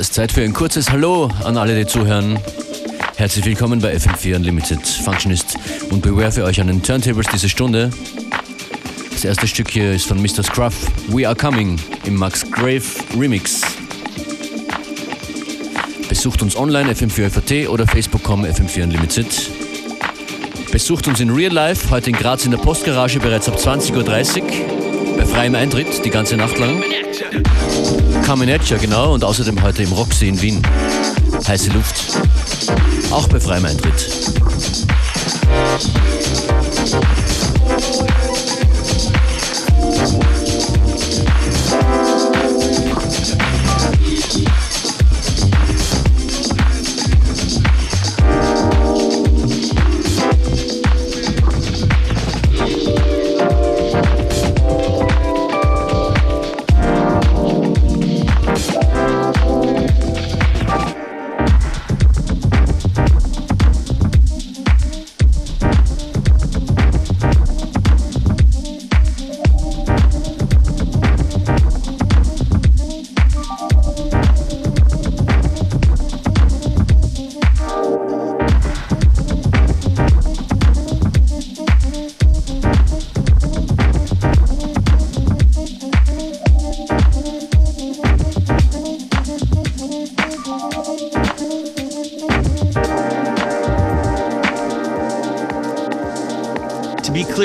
Ist Zeit für ein kurzes Hallo an alle, die zuhören. Herzlich willkommen bei FM4 Unlimited Functionist und Beware für euch an den Turntables diese Stunde. Das erste Stück hier ist von Mr. Scruff, We Are Coming im Max Grave Remix. Besucht uns online fm4fat oder facebook.com fm4 Unlimited. Besucht uns in Real Life, heute in Graz in der Postgarage bereits ab 20.30 Uhr bei freiem Eintritt die ganze Nacht lang. Camineccia, genau, und außerdem heute im Roxy in Wien. Heiße Luft. Auch bei freiem Eintritt.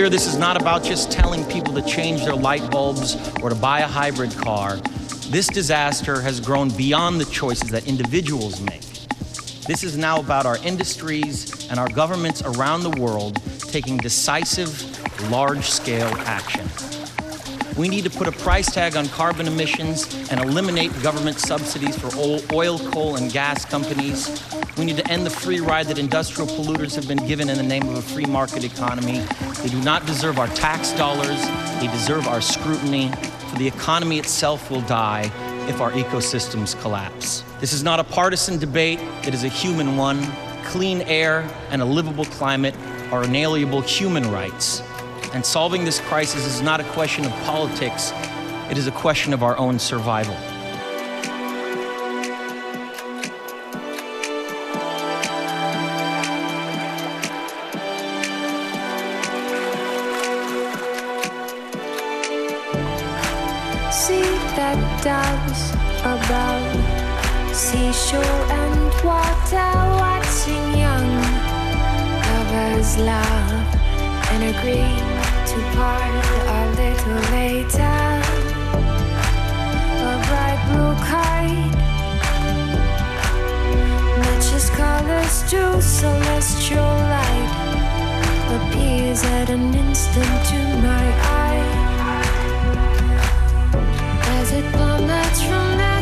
This is not about just telling people to change their light bulbs or to buy a hybrid car. This disaster has grown beyond the choices that individuals make. This is now about our industries and our governments around the world taking decisive, large scale action. We need to put a price tag on carbon emissions and eliminate government subsidies for oil, coal, and gas companies. We need to end the free ride that industrial polluters have been given in the name of a free market economy. They do not deserve our tax dollars, they deserve our scrutiny, for the economy itself will die if our ecosystems collapse. This is not a partisan debate, it is a human one. Clean air and a livable climate are inalienable human rights. And solving this crisis is not a question of politics, it is a question of our own survival. Doves above seashore and water watching young lovers love and agree to part a little later. A bright blue kite matches colors to celestial light appears at an instant to my eye it plummets from that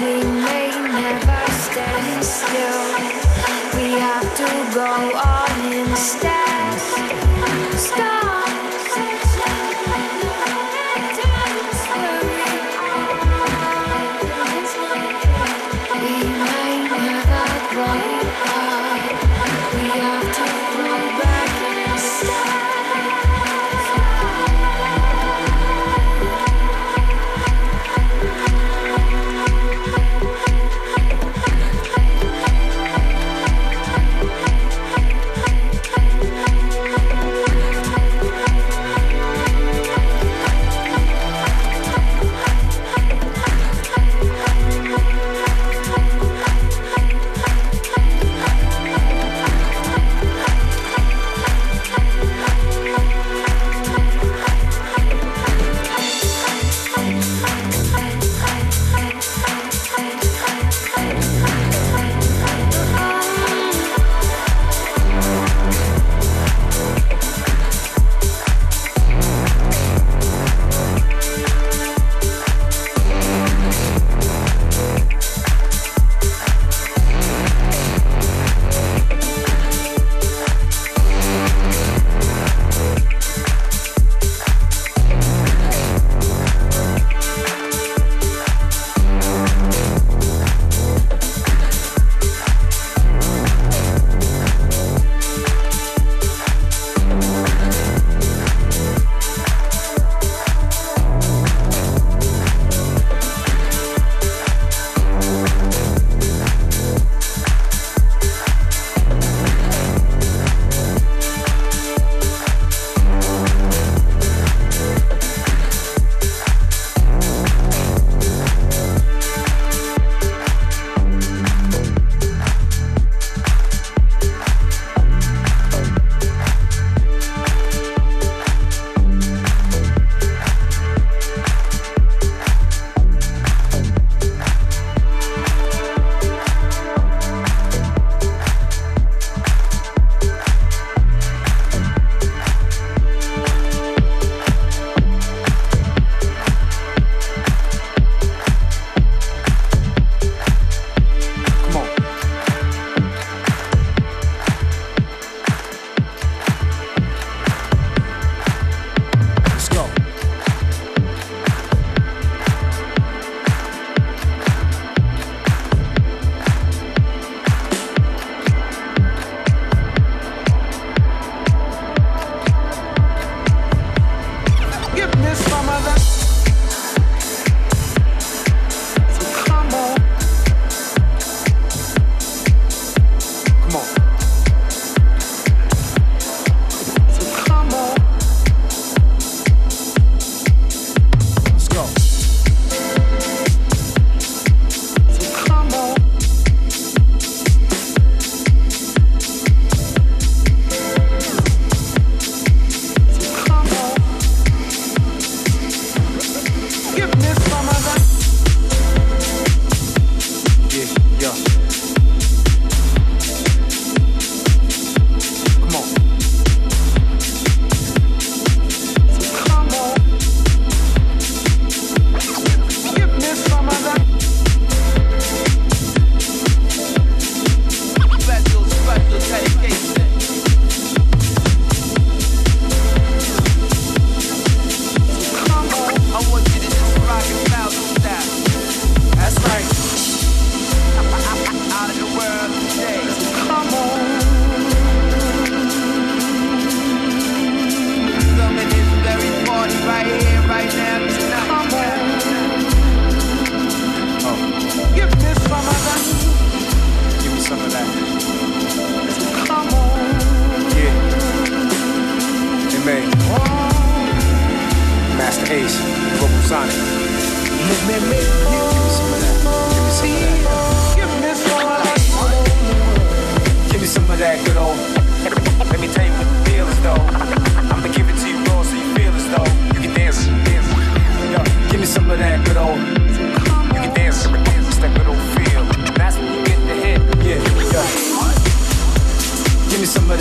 We may never stand still. We have to go on.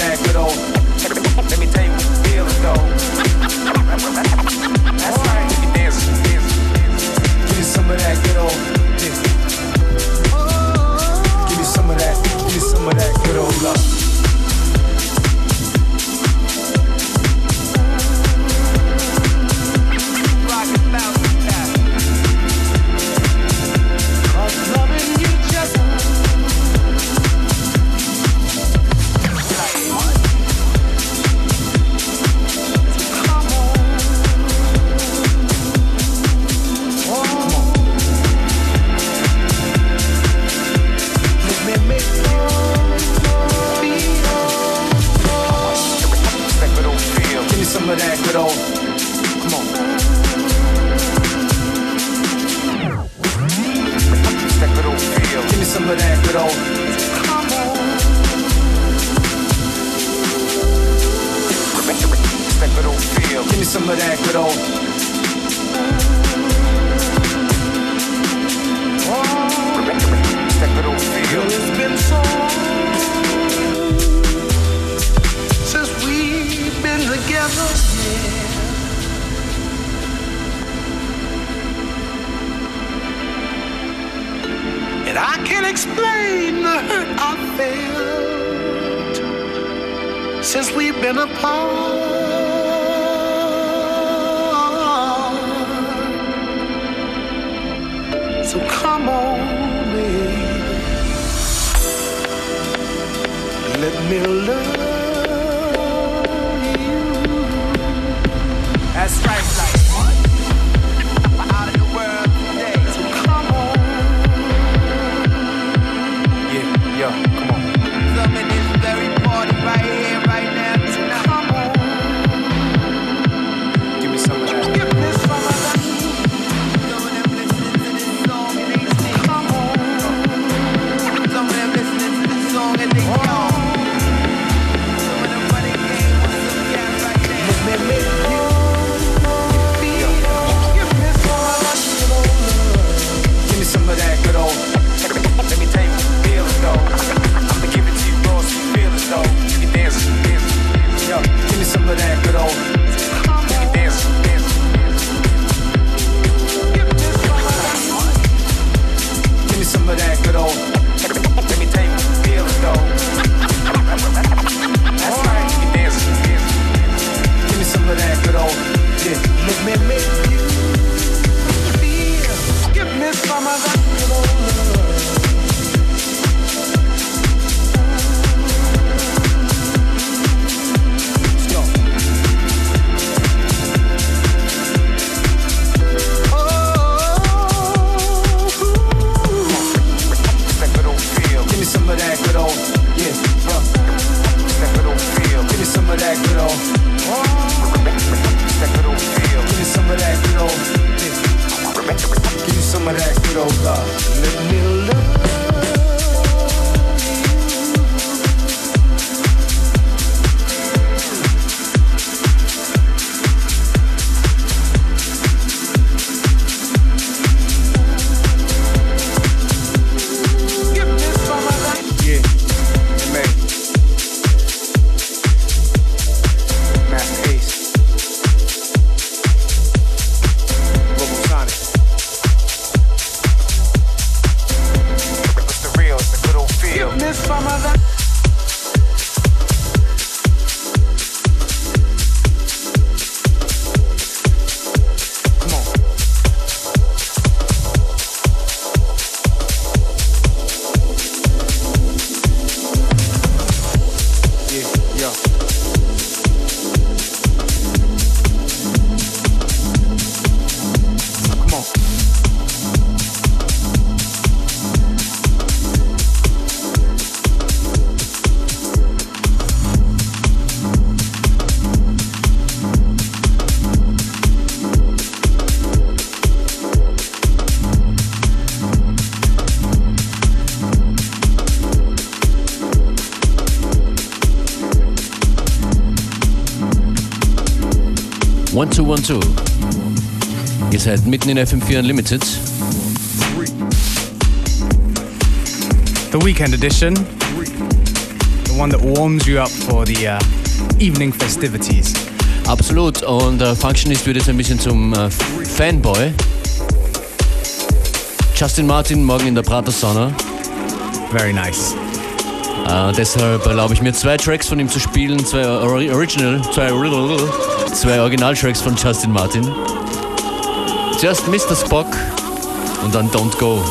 Let me tell you though. That's right. Dance. Give me some of that good old. Give me some of that. Give me some of that good old love. it over. Give me some of that good old. Come on. That good old feel. Give me some of that good old. Oh. That good old feel. Girl, it's been so long. We've been together, yeah. And I can't explain the hurt I felt since we've been apart. So come on. Give you some of that good old love. Let me love. 1212. Ihr seid mitten in FM4 Unlimited. The weekend edition. The one that warms you up for the uh, evening festivities. Absolut. Und the Functionist wird jetzt ein bisschen zum äh, Fanboy. Justin Martin morgen in der Prater Sauna. Very nice. Uh, deshalb erlaube ich mir zwei Tracks von ihm zu spielen, zwei Original, zwei zwei Originaltracks von Justin Martin. Just Mr. Spock und dann Don't Go.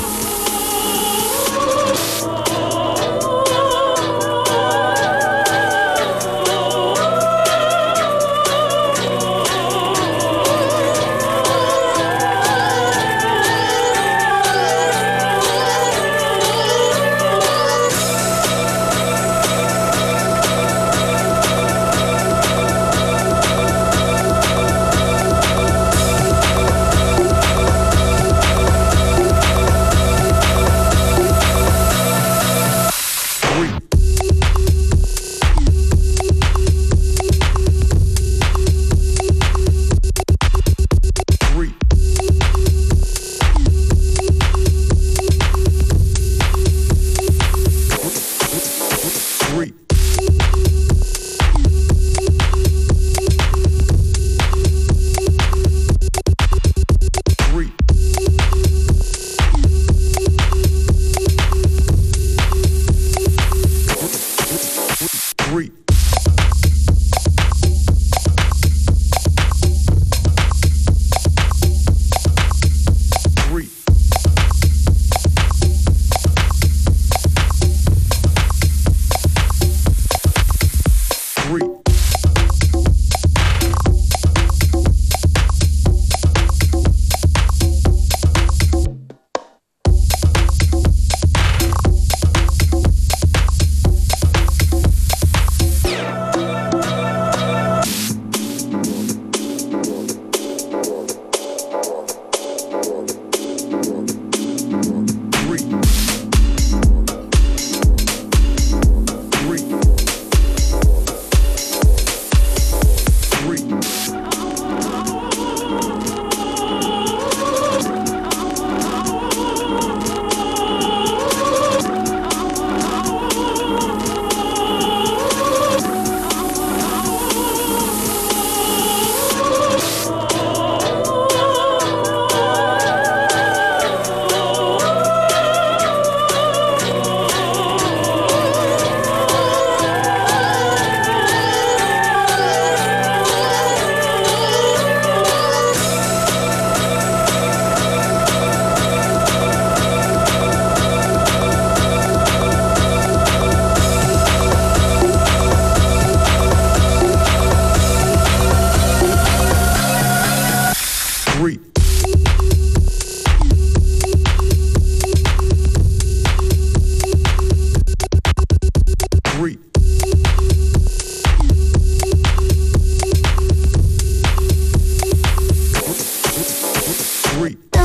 street.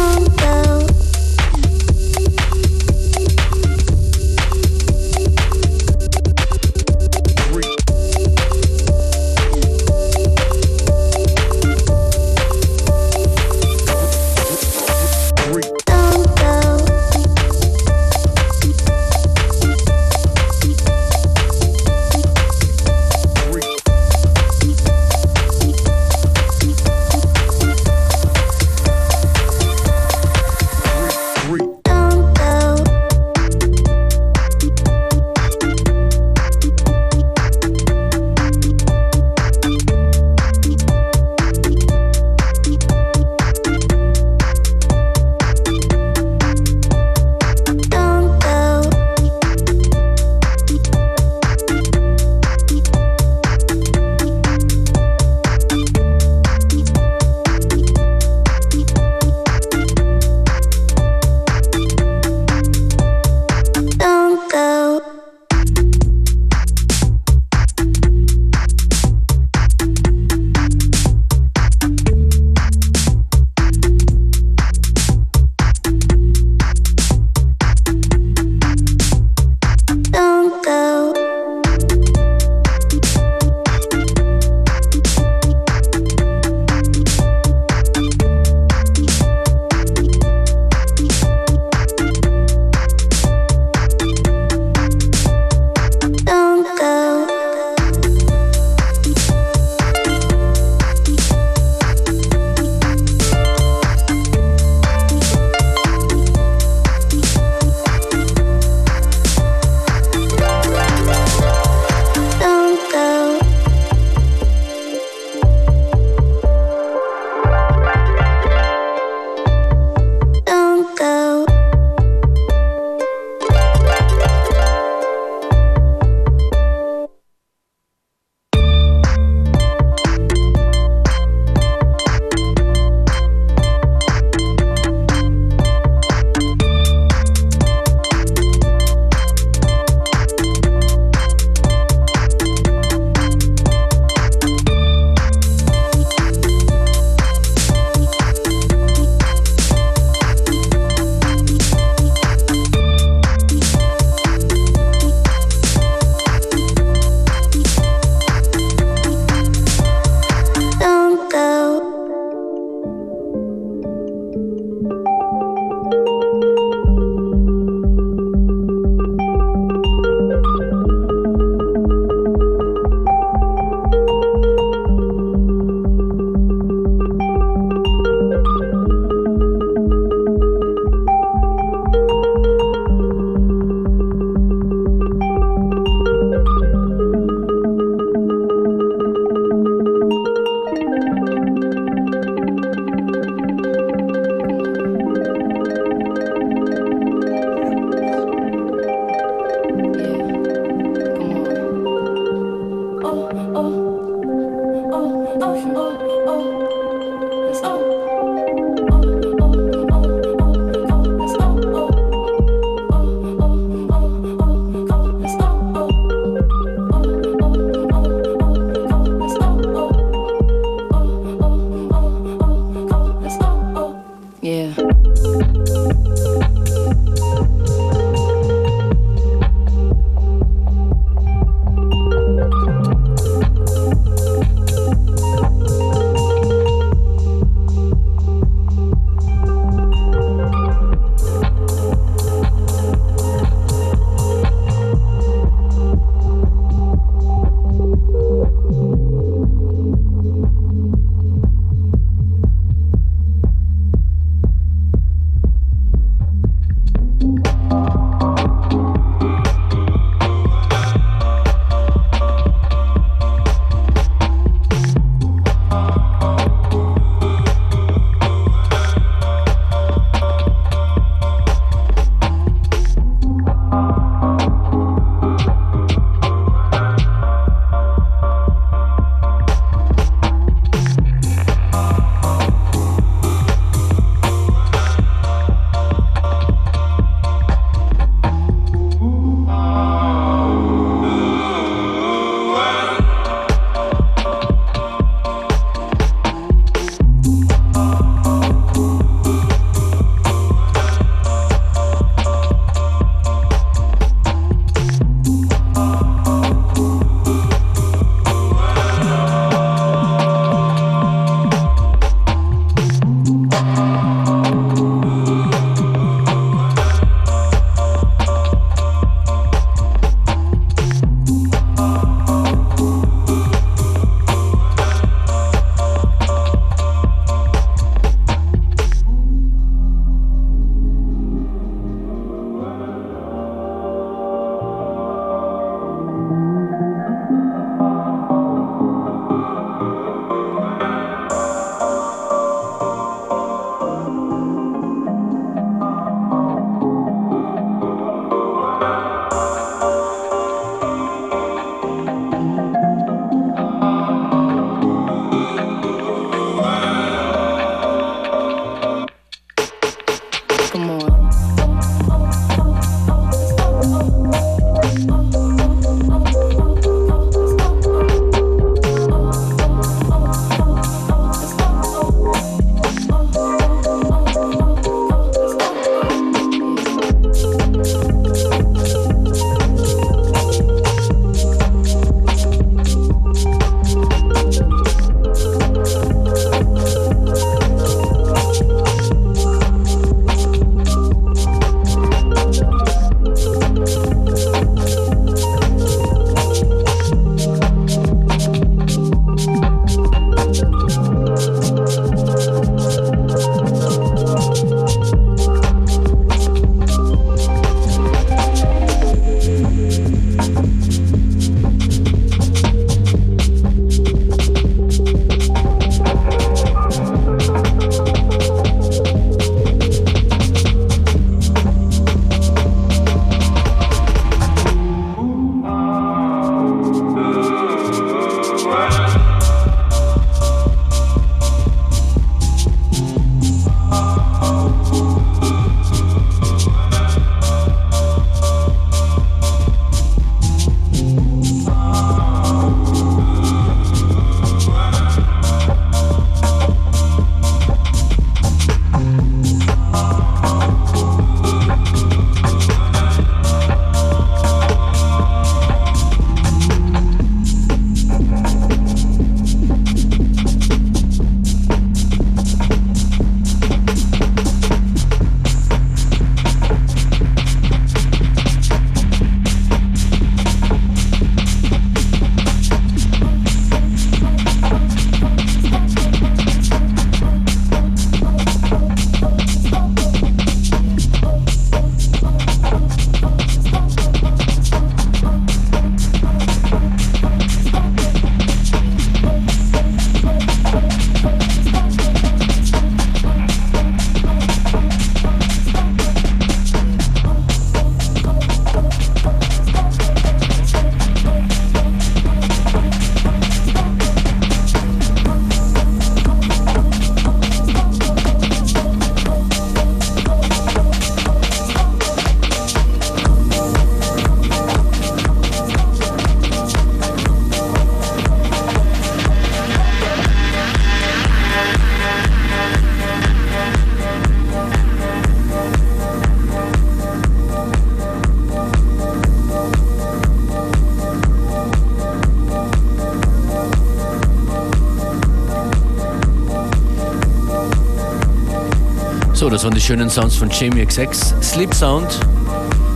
Schönen Sounds von Jamie XX. Sleep Sound.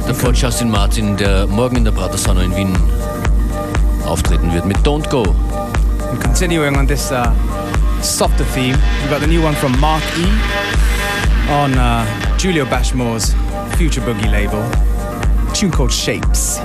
Davor Justin Martin, der morgen in der Pratersauna in Wien auftreten wird mit Don't Go. And continuing on this uh, softer theme, we've got the new one from Mark E on uh, Julio Bashmore's Future Boogie label. tune called Shapes.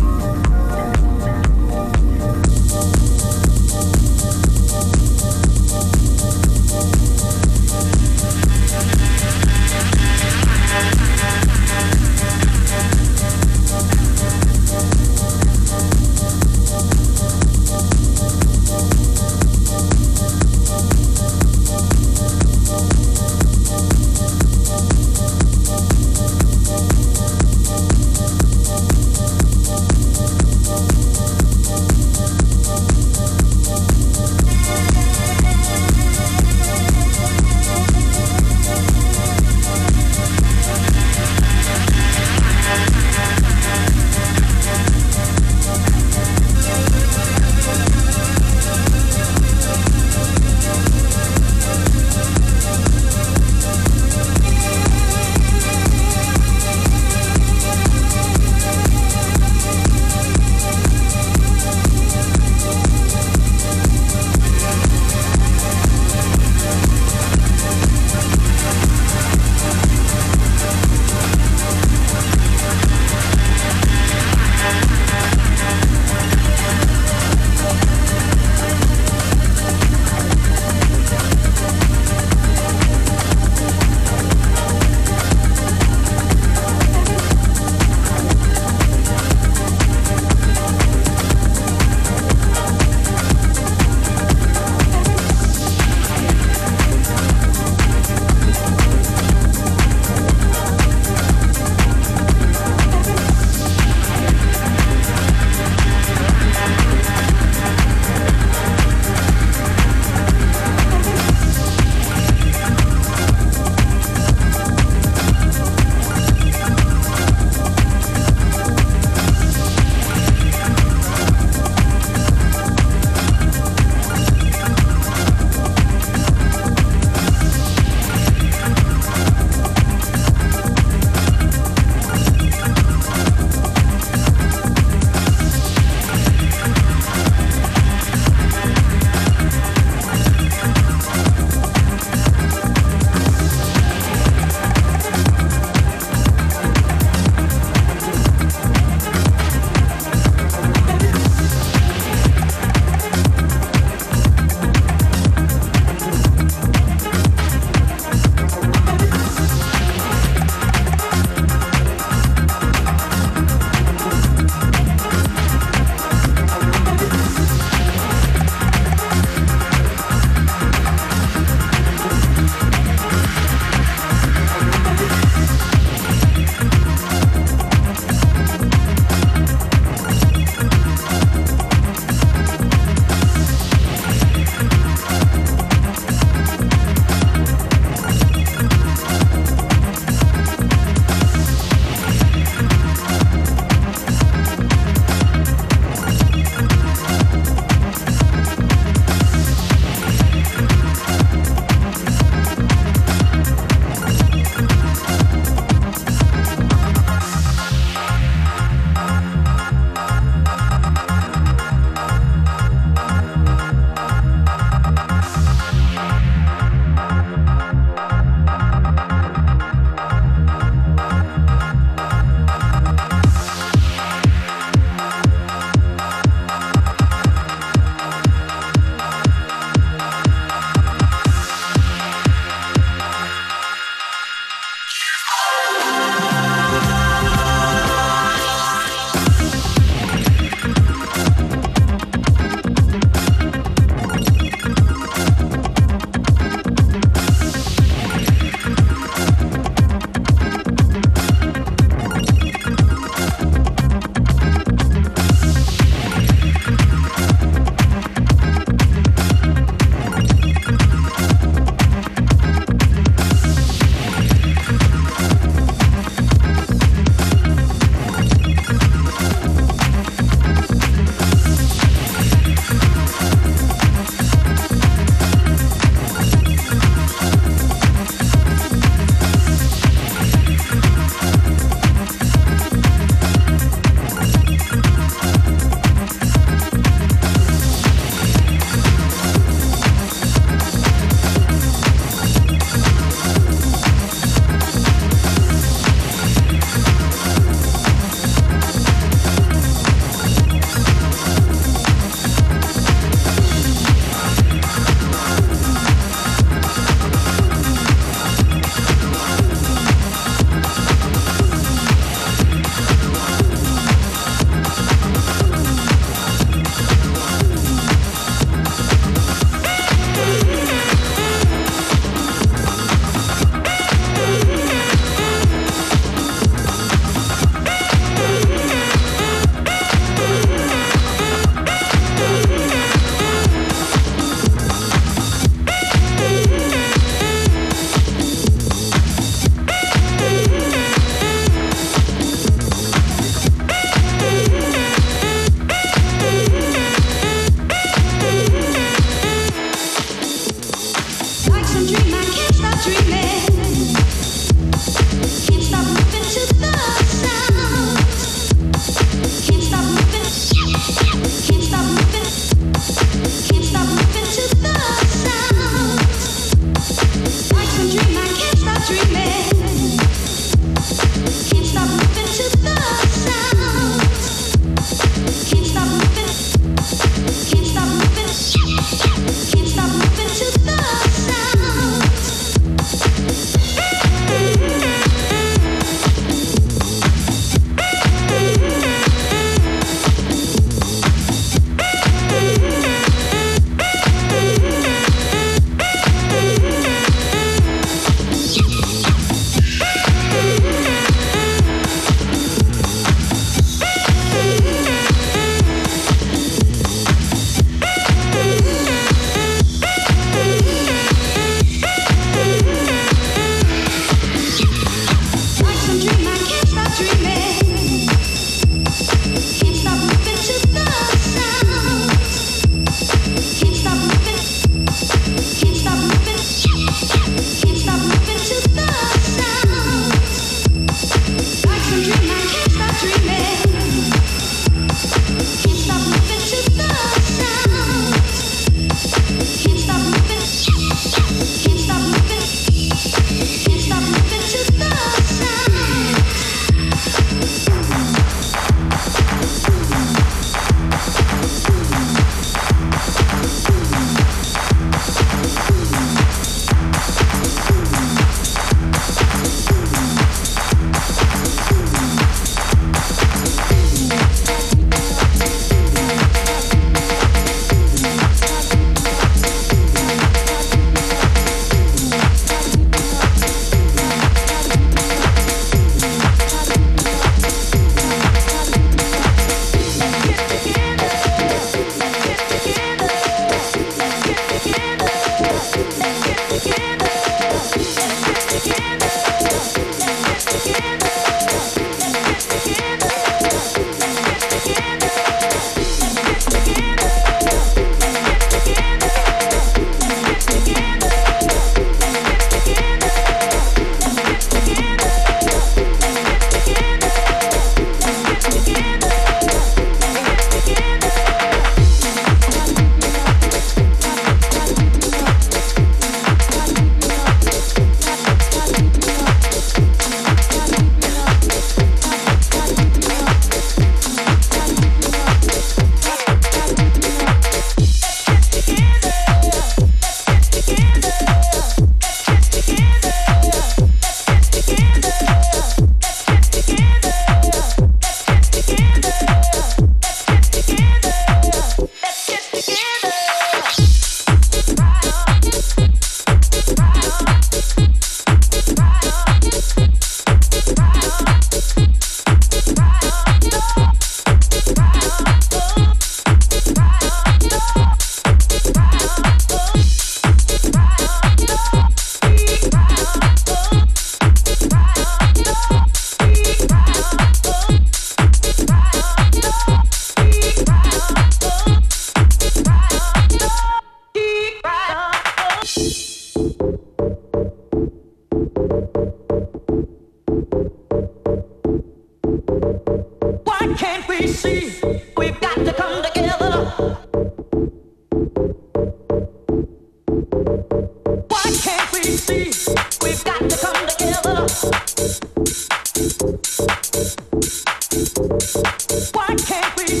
why can't we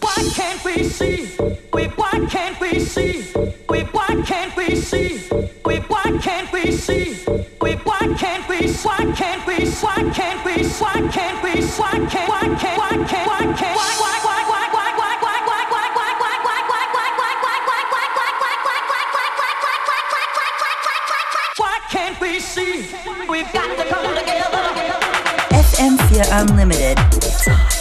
why can't we? why can't why can't why can't why can't why can't we why can't we why can't why can't why can't why why We've got to come together. FM Fear Unlimited.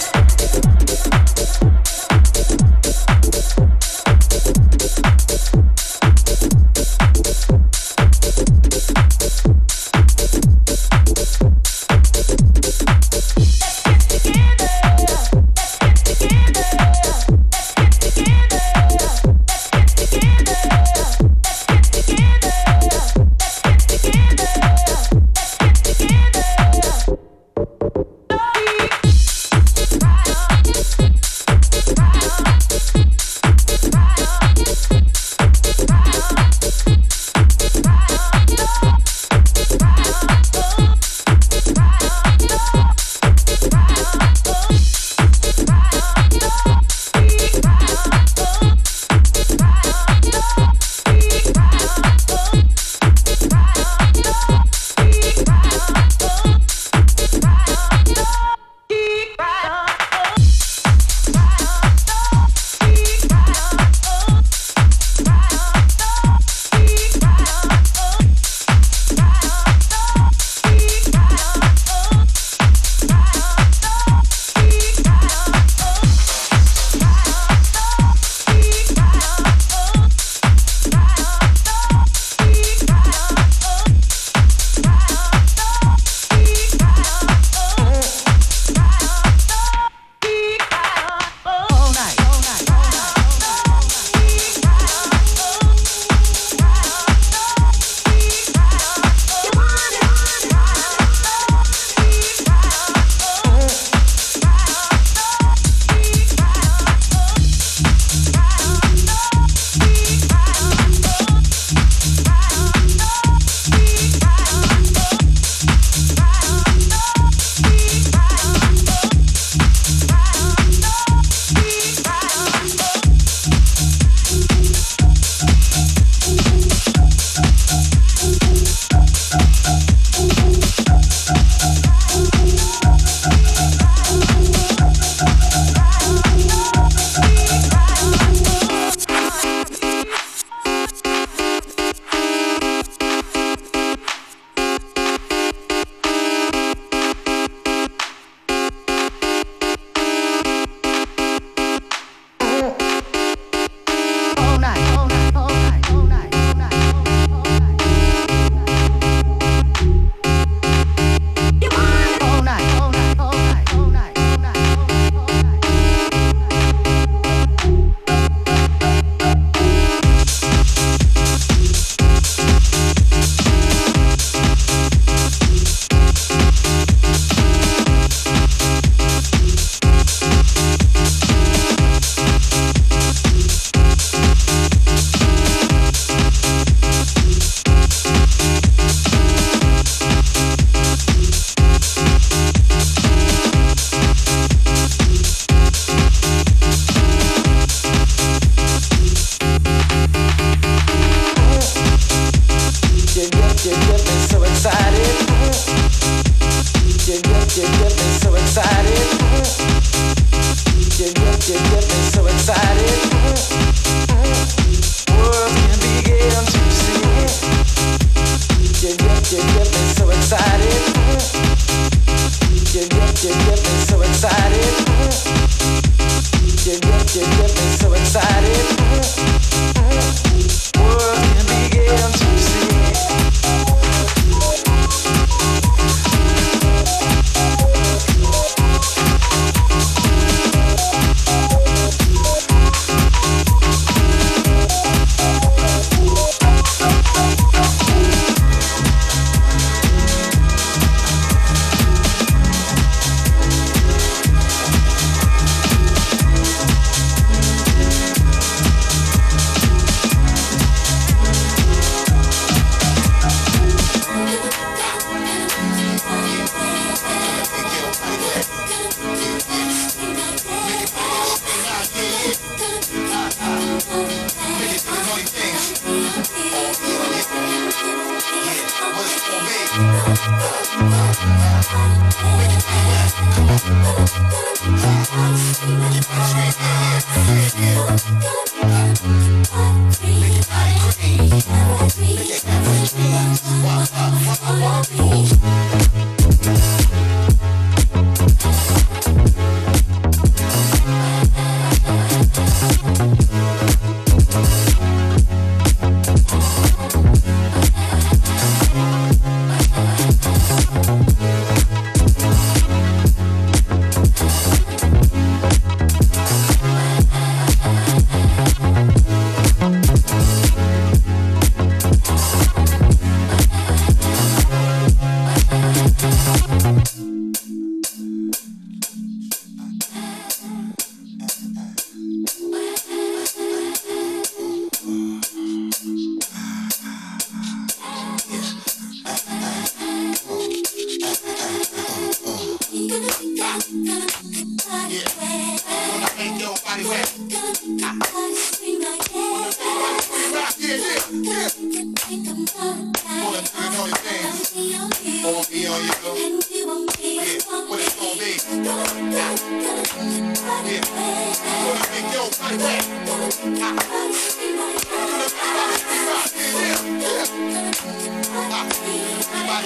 Everybody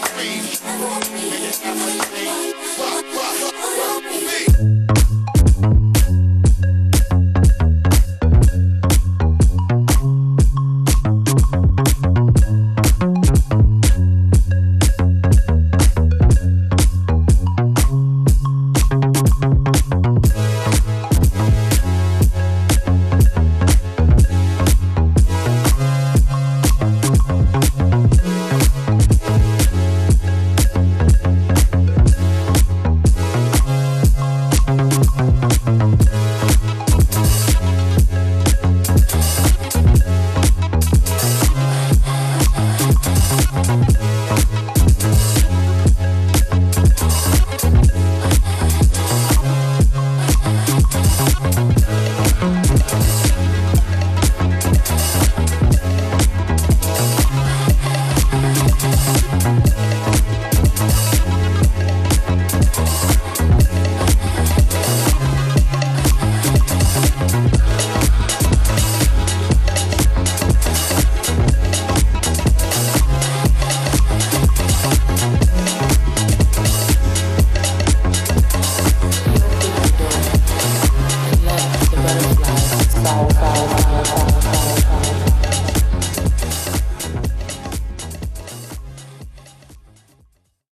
scream. Everybody scream.